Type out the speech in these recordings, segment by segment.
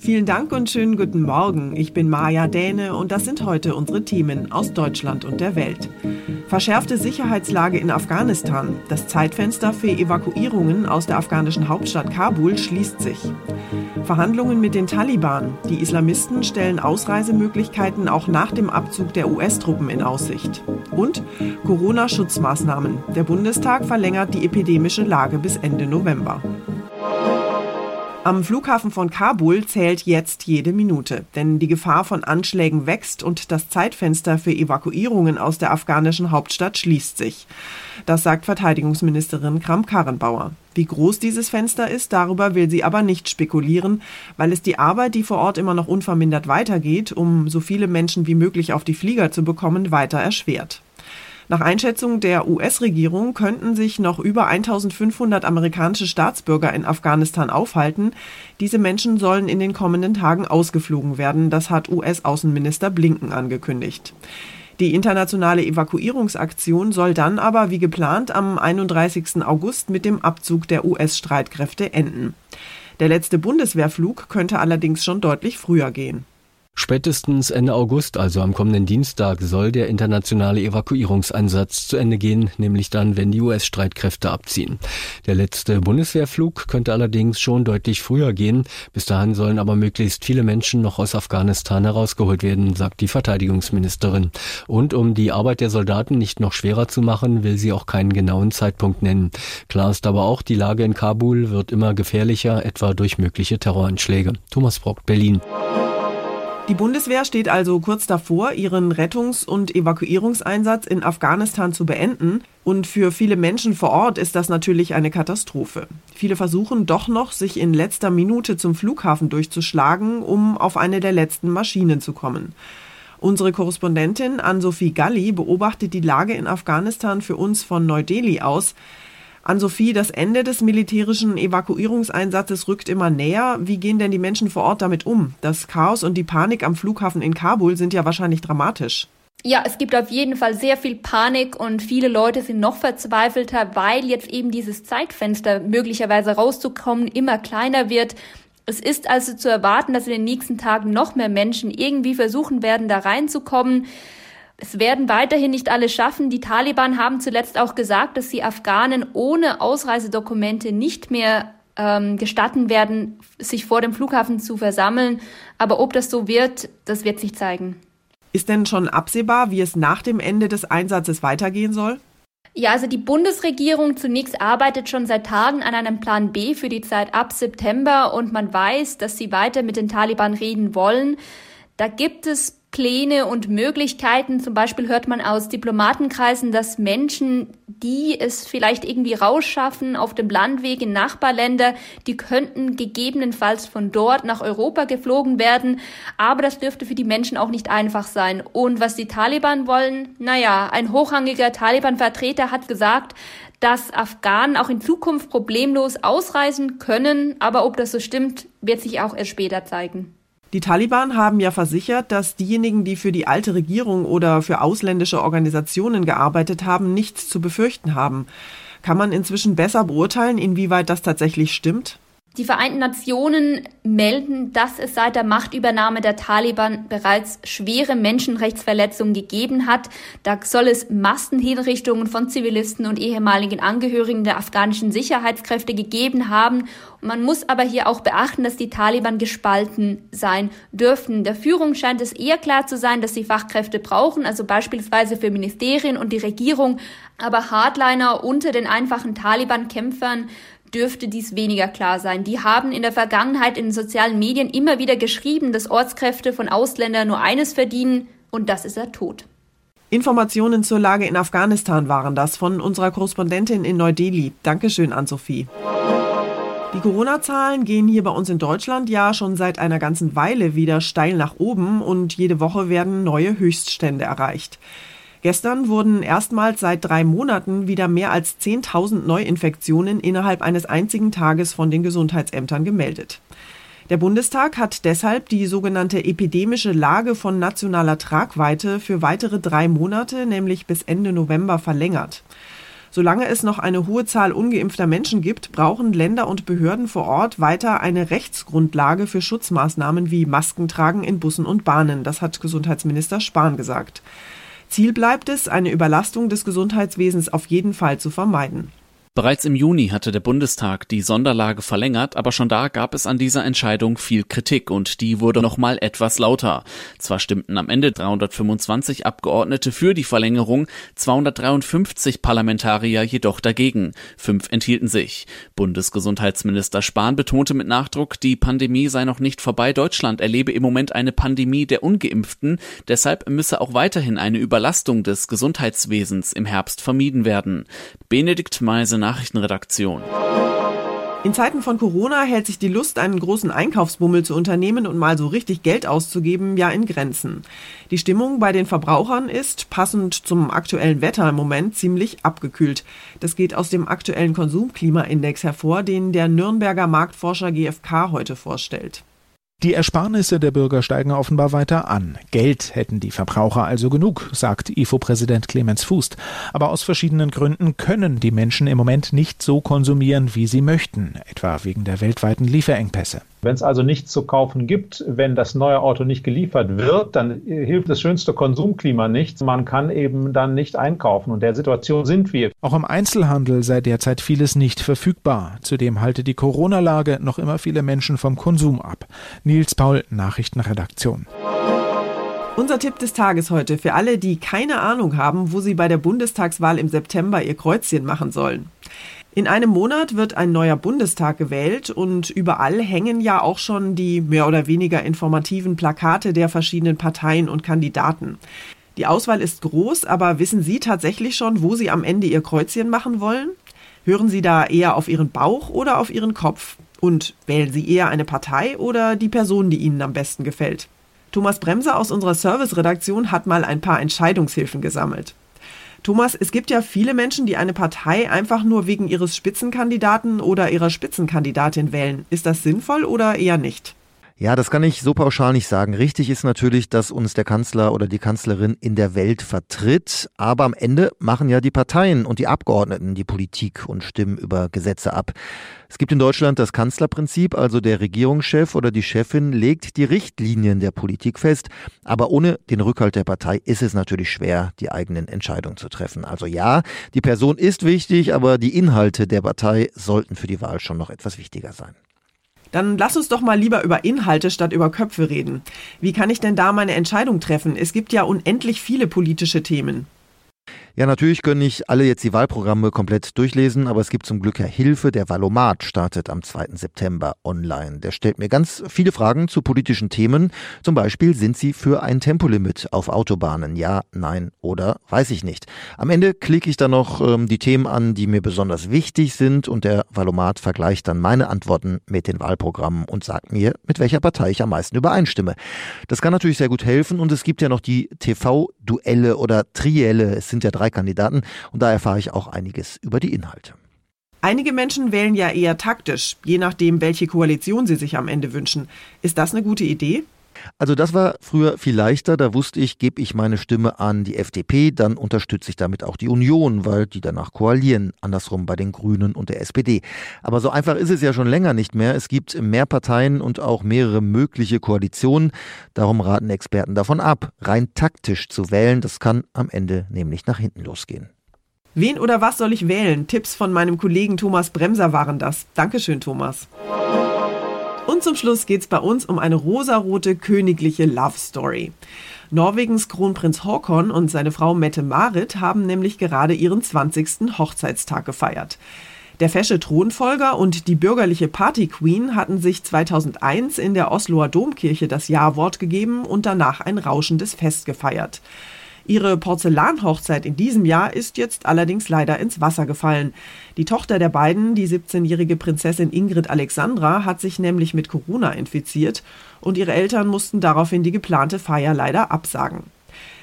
Vielen Dank und schönen guten Morgen. Ich bin Maja Däne und das sind heute unsere Themen aus Deutschland und der Welt. Verschärfte Sicherheitslage in Afghanistan. Das Zeitfenster für Evakuierungen aus der afghanischen Hauptstadt Kabul schließt sich. Verhandlungen mit den Taliban. Die Islamisten stellen Ausreisemöglichkeiten auch nach dem Abzug der US-Truppen in Aussicht. Und Corona-Schutzmaßnahmen. Der Bundestag verlängert die epidemische Lage bis Ende November. Am Flughafen von Kabul zählt jetzt jede Minute, denn die Gefahr von Anschlägen wächst und das Zeitfenster für Evakuierungen aus der afghanischen Hauptstadt schließt sich. Das sagt Verteidigungsministerin Kramp-Karrenbauer. Wie groß dieses Fenster ist, darüber will sie aber nicht spekulieren, weil es die Arbeit, die vor Ort immer noch unvermindert weitergeht, um so viele Menschen wie möglich auf die Flieger zu bekommen, weiter erschwert. Nach Einschätzung der US-Regierung könnten sich noch über 1500 amerikanische Staatsbürger in Afghanistan aufhalten. Diese Menschen sollen in den kommenden Tagen ausgeflogen werden. Das hat US-Außenminister Blinken angekündigt. Die internationale Evakuierungsaktion soll dann aber wie geplant am 31. August mit dem Abzug der US-Streitkräfte enden. Der letzte Bundeswehrflug könnte allerdings schon deutlich früher gehen. Spätestens Ende August, also am kommenden Dienstag, soll der internationale Evakuierungseinsatz zu Ende gehen, nämlich dann, wenn die US-Streitkräfte abziehen. Der letzte Bundeswehrflug könnte allerdings schon deutlich früher gehen. Bis dahin sollen aber möglichst viele Menschen noch aus Afghanistan herausgeholt werden, sagt die Verteidigungsministerin. Und um die Arbeit der Soldaten nicht noch schwerer zu machen, will sie auch keinen genauen Zeitpunkt nennen. Klar ist aber auch, die Lage in Kabul wird immer gefährlicher, etwa durch mögliche Terroranschläge. Thomas Brock, Berlin. Die Bundeswehr steht also kurz davor, ihren Rettungs- und Evakuierungseinsatz in Afghanistan zu beenden. Und für viele Menschen vor Ort ist das natürlich eine Katastrophe. Viele versuchen doch noch, sich in letzter Minute zum Flughafen durchzuschlagen, um auf eine der letzten Maschinen zu kommen. Unsere Korrespondentin Ann-Sophie Galli beobachtet die Lage in Afghanistan für uns von Neu-Delhi aus. An Sophie, das Ende des militärischen Evakuierungseinsatzes rückt immer näher. Wie gehen denn die Menschen vor Ort damit um? Das Chaos und die Panik am Flughafen in Kabul sind ja wahrscheinlich dramatisch. Ja, es gibt auf jeden Fall sehr viel Panik und viele Leute sind noch verzweifelter, weil jetzt eben dieses Zeitfenster möglicherweise rauszukommen immer kleiner wird. Es ist also zu erwarten, dass in den nächsten Tagen noch mehr Menschen irgendwie versuchen werden, da reinzukommen. Es werden weiterhin nicht alle schaffen. Die Taliban haben zuletzt auch gesagt, dass sie Afghanen ohne Ausreisedokumente nicht mehr ähm, gestatten werden, sich vor dem Flughafen zu versammeln. Aber ob das so wird, das wird sich zeigen. Ist denn schon absehbar, wie es nach dem Ende des Einsatzes weitergehen soll? Ja, also die Bundesregierung zunächst arbeitet schon seit Tagen an einem Plan B für die Zeit ab September und man weiß, dass sie weiter mit den Taliban reden wollen. Da gibt es Pläne und Möglichkeiten. Zum Beispiel hört man aus Diplomatenkreisen, dass Menschen, die es vielleicht irgendwie rausschaffen auf dem Landweg in Nachbarländer, die könnten gegebenenfalls von dort nach Europa geflogen werden. Aber das dürfte für die Menschen auch nicht einfach sein. Und was die Taliban wollen, naja, ein hochrangiger Taliban-Vertreter hat gesagt, dass Afghanen auch in Zukunft problemlos ausreisen können. Aber ob das so stimmt, wird sich auch erst später zeigen. Die Taliban haben ja versichert, dass diejenigen, die für die alte Regierung oder für ausländische Organisationen gearbeitet haben, nichts zu befürchten haben. Kann man inzwischen besser beurteilen, inwieweit das tatsächlich stimmt? Die Vereinten Nationen melden, dass es seit der Machtübernahme der Taliban bereits schwere Menschenrechtsverletzungen gegeben hat. Da soll es Massenhinrichtungen von Zivilisten und ehemaligen Angehörigen der afghanischen Sicherheitskräfte gegeben haben. Man muss aber hier auch beachten, dass die Taliban gespalten sein dürften. Der Führung scheint es eher klar zu sein, dass sie Fachkräfte brauchen, also beispielsweise für Ministerien und die Regierung. Aber Hardliner unter den einfachen Taliban-Kämpfern dürfte dies weniger klar sein. Die haben in der Vergangenheit in den sozialen Medien immer wieder geschrieben, dass Ortskräfte von Ausländern nur eines verdienen, und das ist der Tod. Informationen zur Lage in Afghanistan waren das von unserer Korrespondentin in Neu-Delhi. Dankeschön an Sophie. Die Corona-Zahlen gehen hier bei uns in Deutschland ja schon seit einer ganzen Weile wieder steil nach oben und jede Woche werden neue Höchststände erreicht. Gestern wurden erstmals seit drei Monaten wieder mehr als 10.000 Neuinfektionen innerhalb eines einzigen Tages von den Gesundheitsämtern gemeldet. Der Bundestag hat deshalb die sogenannte epidemische Lage von nationaler Tragweite für weitere drei Monate, nämlich bis Ende November, verlängert. Solange es noch eine hohe Zahl ungeimpfter Menschen gibt, brauchen Länder und Behörden vor Ort weiter eine Rechtsgrundlage für Schutzmaßnahmen wie Maskentragen in Bussen und Bahnen. Das hat Gesundheitsminister Spahn gesagt. Ziel bleibt es, eine Überlastung des Gesundheitswesens auf jeden Fall zu vermeiden. Bereits im Juni hatte der Bundestag die Sonderlage verlängert, aber schon da gab es an dieser Entscheidung viel Kritik und die wurde noch mal etwas lauter. Zwar stimmten am Ende 325 Abgeordnete für die Verlängerung, 253 Parlamentarier jedoch dagegen. Fünf enthielten sich. Bundesgesundheitsminister Spahn betonte mit Nachdruck, die Pandemie sei noch nicht vorbei. Deutschland erlebe im Moment eine Pandemie der Ungeimpften. Deshalb müsse auch weiterhin eine Überlastung des Gesundheitswesens im Herbst vermieden werden. Benedikt Meise Nachrichtenredaktion. In Zeiten von Corona hält sich die Lust, einen großen Einkaufsbummel zu unternehmen und mal so richtig Geld auszugeben, ja in Grenzen. Die Stimmung bei den Verbrauchern ist, passend zum aktuellen Wetter im Moment, ziemlich abgekühlt. Das geht aus dem aktuellen Konsumklimaindex hervor, den der Nürnberger Marktforscher GfK heute vorstellt. Die Ersparnisse der Bürger steigen offenbar weiter an. Geld hätten die Verbraucher also genug, sagt IFO-Präsident Clemens Fußt. Aber aus verschiedenen Gründen können die Menschen im Moment nicht so konsumieren, wie sie möchten, etwa wegen der weltweiten Lieferengpässe. Wenn es also nichts zu kaufen gibt, wenn das neue Auto nicht geliefert wird, dann hilft das schönste Konsumklima nichts. Man kann eben dann nicht einkaufen. Und der Situation sind wir. Auch im Einzelhandel sei derzeit vieles nicht verfügbar. Zudem halte die Corona-Lage noch immer viele Menschen vom Konsum ab. Nils Paul, Nachrichtenredaktion. Unser Tipp des Tages heute für alle, die keine Ahnung haben, wo sie bei der Bundestagswahl im September ihr Kreuzchen machen sollen. In einem Monat wird ein neuer Bundestag gewählt und überall hängen ja auch schon die mehr oder weniger informativen Plakate der verschiedenen Parteien und Kandidaten. Die Auswahl ist groß, aber wissen Sie tatsächlich schon, wo Sie am Ende Ihr Kreuzchen machen wollen? Hören Sie da eher auf Ihren Bauch oder auf Ihren Kopf? Und wählen Sie eher eine Partei oder die Person, die Ihnen am besten gefällt? Thomas Bremser aus unserer Serviceredaktion hat mal ein paar Entscheidungshilfen gesammelt. Thomas, es gibt ja viele Menschen, die eine Partei einfach nur wegen ihres Spitzenkandidaten oder ihrer Spitzenkandidatin wählen. Ist das sinnvoll oder eher nicht? Ja, das kann ich so pauschal nicht sagen. Richtig ist natürlich, dass uns der Kanzler oder die Kanzlerin in der Welt vertritt. Aber am Ende machen ja die Parteien und die Abgeordneten die Politik und stimmen über Gesetze ab. Es gibt in Deutschland das Kanzlerprinzip, also der Regierungschef oder die Chefin legt die Richtlinien der Politik fest. Aber ohne den Rückhalt der Partei ist es natürlich schwer, die eigenen Entscheidungen zu treffen. Also ja, die Person ist wichtig, aber die Inhalte der Partei sollten für die Wahl schon noch etwas wichtiger sein. Dann lass uns doch mal lieber über Inhalte statt über Köpfe reden. Wie kann ich denn da meine Entscheidung treffen? Es gibt ja unendlich viele politische Themen. Ja, natürlich können nicht alle jetzt die Wahlprogramme komplett durchlesen, aber es gibt zum Glück ja Hilfe. Der Valomat startet am 2. September online. Der stellt mir ganz viele Fragen zu politischen Themen. Zum Beispiel, sind Sie für ein Tempolimit auf Autobahnen? Ja, nein oder weiß ich nicht. Am Ende klicke ich dann noch ähm, die Themen an, die mir besonders wichtig sind und der Valomat vergleicht dann meine Antworten mit den Wahlprogrammen und sagt mir, mit welcher Partei ich am meisten übereinstimme. Das kann natürlich sehr gut helfen und es gibt ja noch die TV-Duelle oder Trielle. Es sind ja drei Kandidaten und da erfahre ich auch einiges über die Inhalte. Einige Menschen wählen ja eher taktisch, je nachdem, welche Koalition sie sich am Ende wünschen. Ist das eine gute Idee? Also das war früher viel leichter. Da wusste ich, gebe ich meine Stimme an die FDP, dann unterstütze ich damit auch die Union, weil die danach koalieren. Andersrum bei den Grünen und der SPD. Aber so einfach ist es ja schon länger nicht mehr. Es gibt mehr Parteien und auch mehrere mögliche Koalitionen. Darum raten Experten davon ab, rein taktisch zu wählen. Das kann am Ende nämlich nach hinten losgehen. Wen oder was soll ich wählen? Tipps von meinem Kollegen Thomas Bremser waren das. Dankeschön, Thomas. Und zum Schluss geht es bei uns um eine rosarote königliche Love Story. Norwegens Kronprinz Haakon und seine Frau Mette Marit haben nämlich gerade ihren 20. Hochzeitstag gefeiert. Der fesche Thronfolger und die bürgerliche Party-Queen hatten sich 2001 in der Osloer Domkirche das Ja-Wort gegeben und danach ein rauschendes Fest gefeiert. Ihre Porzellanhochzeit in diesem Jahr ist jetzt allerdings leider ins Wasser gefallen. Die Tochter der beiden, die 17-jährige Prinzessin Ingrid Alexandra, hat sich nämlich mit Corona infiziert und ihre Eltern mussten daraufhin die geplante Feier leider absagen.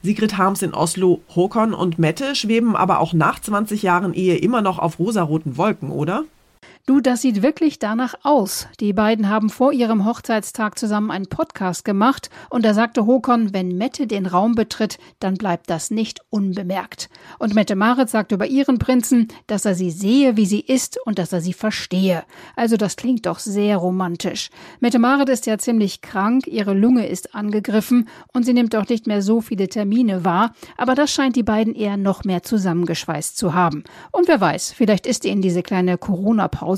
Sigrid Harms in Oslo, Håkon und Mette schweben aber auch nach 20 Jahren Ehe immer noch auf rosaroten Wolken, oder? Du, das sieht wirklich danach aus. Die beiden haben vor ihrem Hochzeitstag zusammen einen Podcast gemacht und da sagte Håkon, wenn Mette den Raum betritt, dann bleibt das nicht unbemerkt. Und Mette Marit sagt über ihren Prinzen, dass er sie sehe, wie sie ist und dass er sie verstehe. Also das klingt doch sehr romantisch. Mette Marit ist ja ziemlich krank, ihre Lunge ist angegriffen und sie nimmt auch nicht mehr so viele Termine wahr, aber das scheint die beiden eher noch mehr zusammengeschweißt zu haben. Und wer weiß, vielleicht ist ihnen diese kleine Corona-Pause